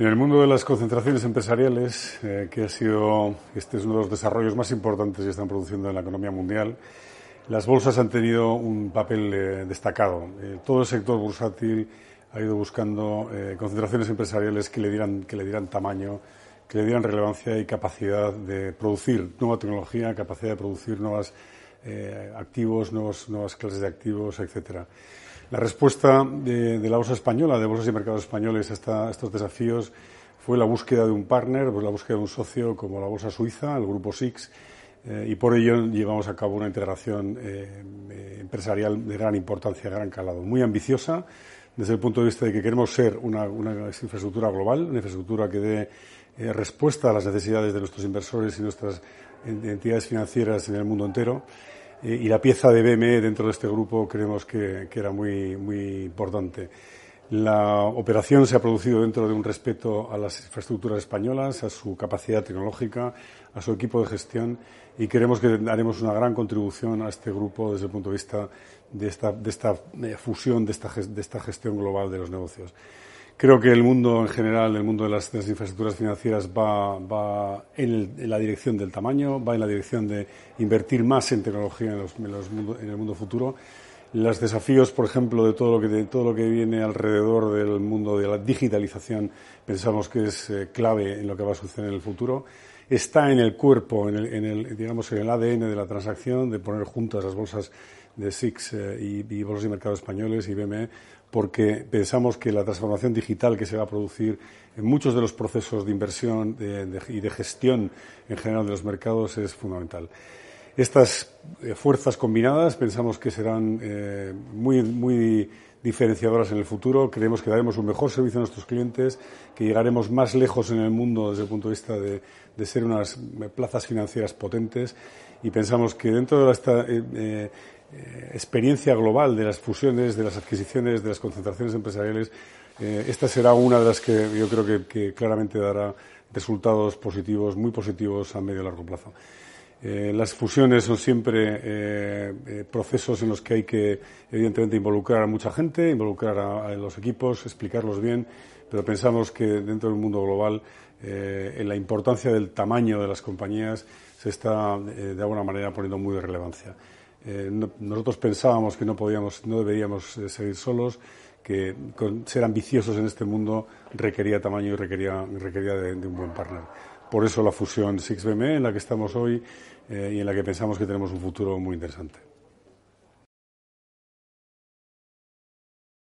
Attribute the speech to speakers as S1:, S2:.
S1: En el mundo de las concentraciones empresariales, eh, que ha sido, este es uno de los desarrollos más importantes que están produciendo en la economía mundial, las bolsas han tenido un papel eh, destacado. Eh, todo el sector bursátil ha ido buscando concentraciones empresariales que le, dieran, que le dieran tamaño, que le dieran relevancia y capacidad de producir nueva tecnología, capacidad de producir nuevos activos, nuevas clases de activos, etcétera. La respuesta de, la bolsa española, de bolsas y mercados españoles a, estos desafíos fue la búsqueda de un partner, pues la búsqueda de un socio como la bolsa suiza, el grupo SIX, eh, y por ello llevamos a cabo una integración eh, eh, empresarial de gran importancia, de gran calado, muy ambiciosa desde el punto de vista de que queremos ser una, infraestructura global, una infraestructura que dé eh, respuesta a las necesidades de nuestros inversores y nuestras entidades financieras en el mundo entero. Eh, y la pieza de BME dentro de este grupo creemos que, que era muy, muy importante. La operación se ha producido dentro de un respeto a las infraestructuras españolas, a su capacidad tecnológica, a su equipo de gestión y creemos que haremos una gran contribución a este grupo desde el punto de vista de esta, de esta eh, fusión, de esta, de esta gestión global de los negocios. Creo que el mundo en general, el mundo de las, infraestructuras financieras va, va en, en, la dirección del tamaño, va en la dirección de invertir más en tecnología en, los, en, los mundo, en el mundo futuro los desafíos, por ejemplo, de todo lo que de todo lo que viene alrededor del mundo de la digitalización, pensamos que es eh, clave en lo que va a suceder en el futuro. Está en el cuerpo, en el, en el, digamos, en el ADN de la transacción, de poner juntas las bolsas de SIX eh, y, bolsas y mercados españoles y BME, porque pensamos que la transformación digital que se va a producir en muchos de los procesos de inversión de, de, y de gestión en general de los mercados es fundamental. Estas eh, fuerzas combinadas pensamos que serán eh, muy, muy diferenciadoras en el futuro. Creemos que daremos un mejor servicio a nuestros clientes, que llegaremos más lejos en el mundo desde el punto de vista de, ser unas plazas financieras potentes y pensamos que dentro de esta eh, eh, experiencia global de las fusiones, de las adquisiciones, de las concentraciones empresariales, eh, esta será una de las que yo creo que claramente dará resultados positivos, muy positivos a medio y largo plazo. Eh, las fusiones son siempre eh, eh, procesos en los que hay que, evidentemente, involucrar a mucha gente, involucrar a, los equipos, explicarlos bien, pero pensamos que dentro del mundo global, en la importancia del tamaño de las compañías se está, de alguna manera, poniendo muy de relevancia. No, nosotros pensábamos que no podíamos, no deberíamos seguir solos, que con, ser ambiciosos en este mundo requería tamaño y requería, requería de, un buen partner. Por eso la fusión SIX-BME en la que estamos hoy eh, y en la que pensamos que tenemos un futuro muy interesante.